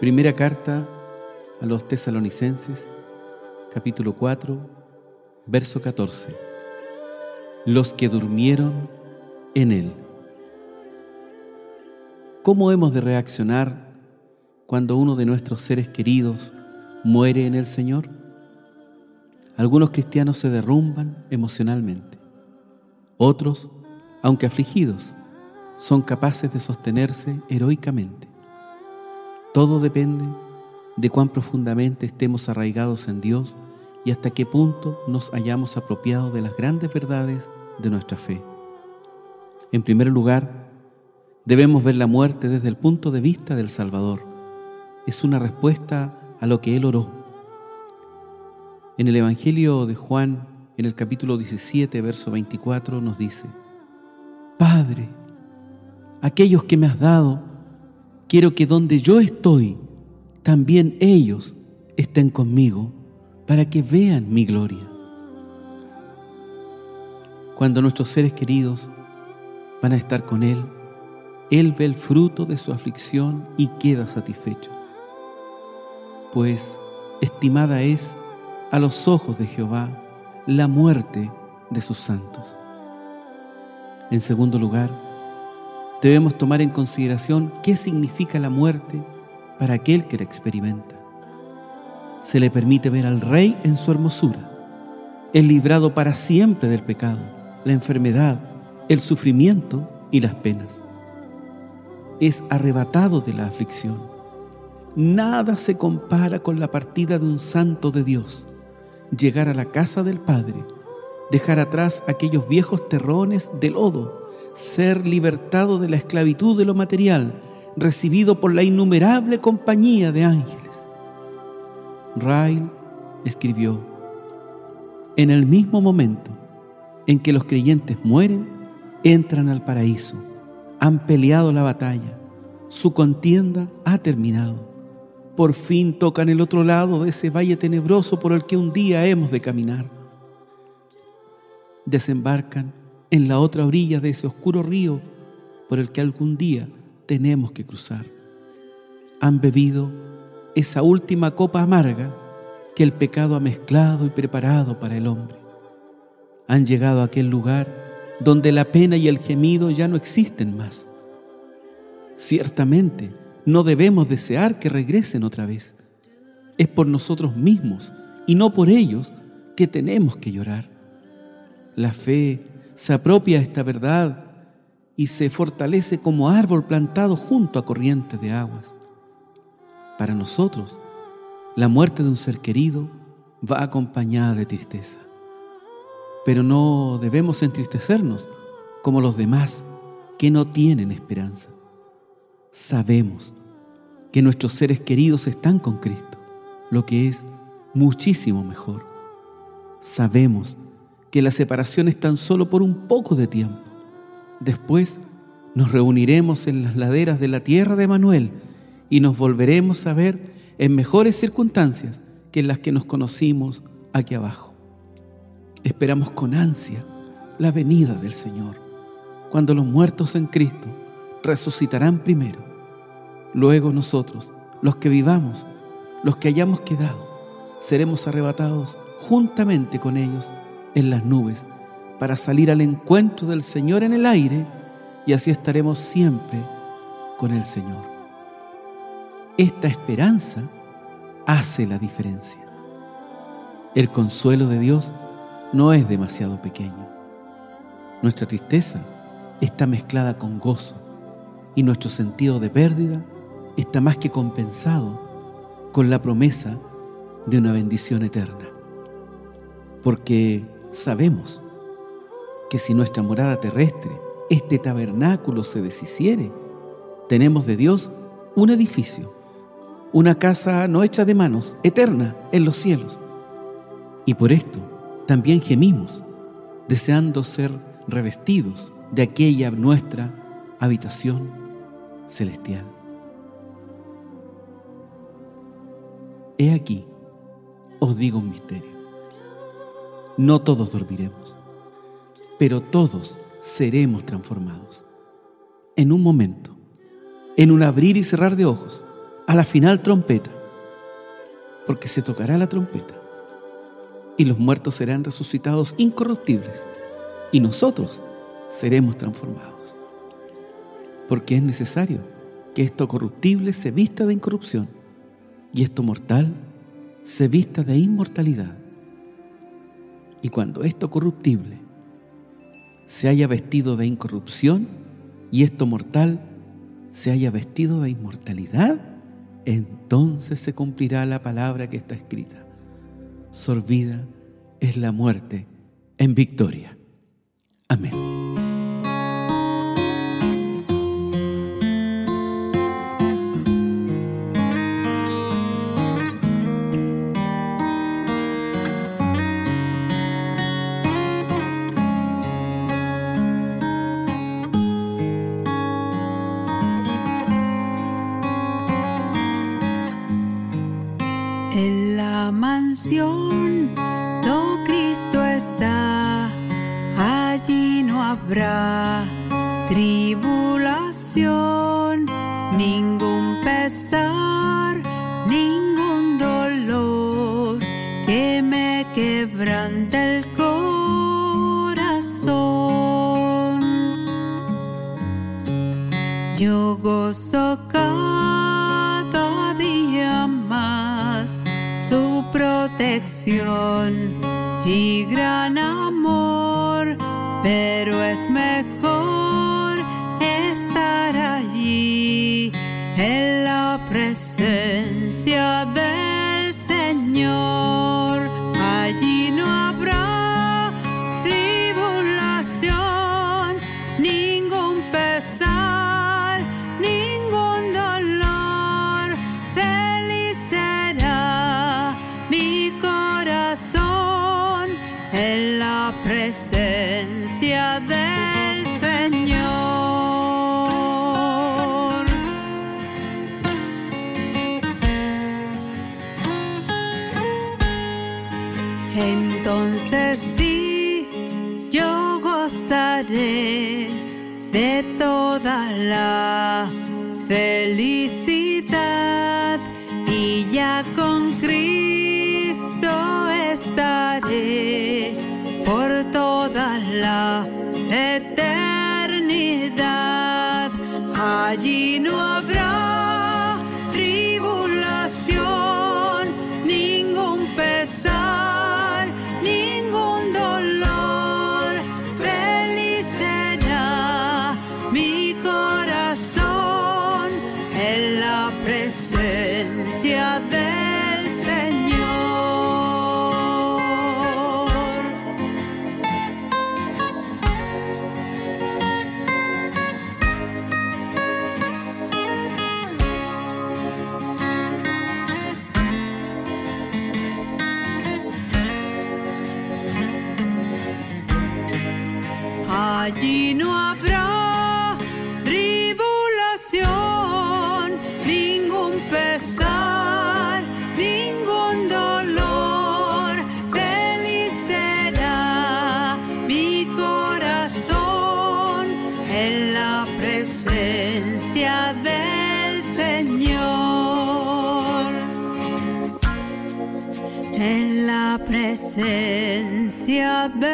Primera carta a los tesalonicenses, capítulo 4, verso 14. Los que durmieron en Él. ¿Cómo hemos de reaccionar cuando uno de nuestros seres queridos muere en el Señor? Algunos cristianos se derrumban emocionalmente. Otros, aunque afligidos, son capaces de sostenerse heroicamente. Todo depende de cuán profundamente estemos arraigados en Dios y hasta qué punto nos hayamos apropiado de las grandes verdades de nuestra fe. En primer lugar, debemos ver la muerte desde el punto de vista del Salvador. Es una respuesta a lo que Él oró. En el Evangelio de Juan, en el capítulo 17, verso 24, nos dice, Padre, aquellos que me has dado, Quiero que donde yo estoy, también ellos estén conmigo para que vean mi gloria. Cuando nuestros seres queridos van a estar con Él, Él ve el fruto de su aflicción y queda satisfecho. Pues estimada es a los ojos de Jehová la muerte de sus santos. En segundo lugar, debemos tomar en consideración qué significa la muerte para aquel que la experimenta. Se le permite ver al Rey en su hermosura, el librado para siempre del pecado, la enfermedad, el sufrimiento y las penas. Es arrebatado de la aflicción. Nada se compara con la partida de un santo de Dios, llegar a la casa del Padre, dejar atrás aquellos viejos terrones de lodo ser libertado de la esclavitud de lo material, recibido por la innumerable compañía de ángeles. Rail escribió, en el mismo momento en que los creyentes mueren, entran al paraíso, han peleado la batalla, su contienda ha terminado. Por fin tocan el otro lado de ese valle tenebroso por el que un día hemos de caminar. Desembarcan en la otra orilla de ese oscuro río por el que algún día tenemos que cruzar. Han bebido esa última copa amarga que el pecado ha mezclado y preparado para el hombre. Han llegado a aquel lugar donde la pena y el gemido ya no existen más. Ciertamente, no debemos desear que regresen otra vez. Es por nosotros mismos y no por ellos que tenemos que llorar. La fe se apropia esta verdad y se fortalece como árbol plantado junto a corrientes de aguas. Para nosotros, la muerte de un ser querido va acompañada de tristeza. Pero no debemos entristecernos como los demás que no tienen esperanza. Sabemos que nuestros seres queridos están con Cristo, lo que es muchísimo mejor. Sabemos que la separación es tan solo por un poco de tiempo. Después nos reuniremos en las laderas de la tierra de Manuel y nos volveremos a ver en mejores circunstancias que en las que nos conocimos aquí abajo. Esperamos con ansia la venida del Señor, cuando los muertos en Cristo resucitarán primero. Luego nosotros, los que vivamos, los que hayamos quedado, seremos arrebatados juntamente con ellos en las nubes para salir al encuentro del Señor en el aire y así estaremos siempre con el Señor. Esta esperanza hace la diferencia. El consuelo de Dios no es demasiado pequeño. Nuestra tristeza está mezclada con gozo y nuestro sentido de pérdida está más que compensado con la promesa de una bendición eterna. Porque sabemos que si nuestra morada terrestre, este tabernáculo se deshiciere, tenemos de Dios un edificio, una casa no hecha de manos, eterna en los cielos. Y por esto también gemimos, deseando ser revestidos de aquella nuestra habitación celestial. He aquí, os digo un misterio no todos dormiremos, pero todos seremos transformados. En un momento, en un abrir y cerrar de ojos, a la final trompeta, porque se tocará la trompeta y los muertos serán resucitados incorruptibles y nosotros seremos transformados. Porque es necesario que esto corruptible se vista de incorrupción y esto mortal se vista de inmortalidad. Y cuando esto corruptible se haya vestido de incorrupción y esto mortal se haya vestido de inmortalidad, entonces se cumplirá la palabra que está escrita. Sorbida es la muerte en victoria. Amén. Do Cristo está, allí no habrá tribulación, ningún pesar, y gran amor, de toda la felicidad y ya con Cristo estaré por toda la eternidad. Allí no habrá presencia del Señor. Allí no habrá presencia del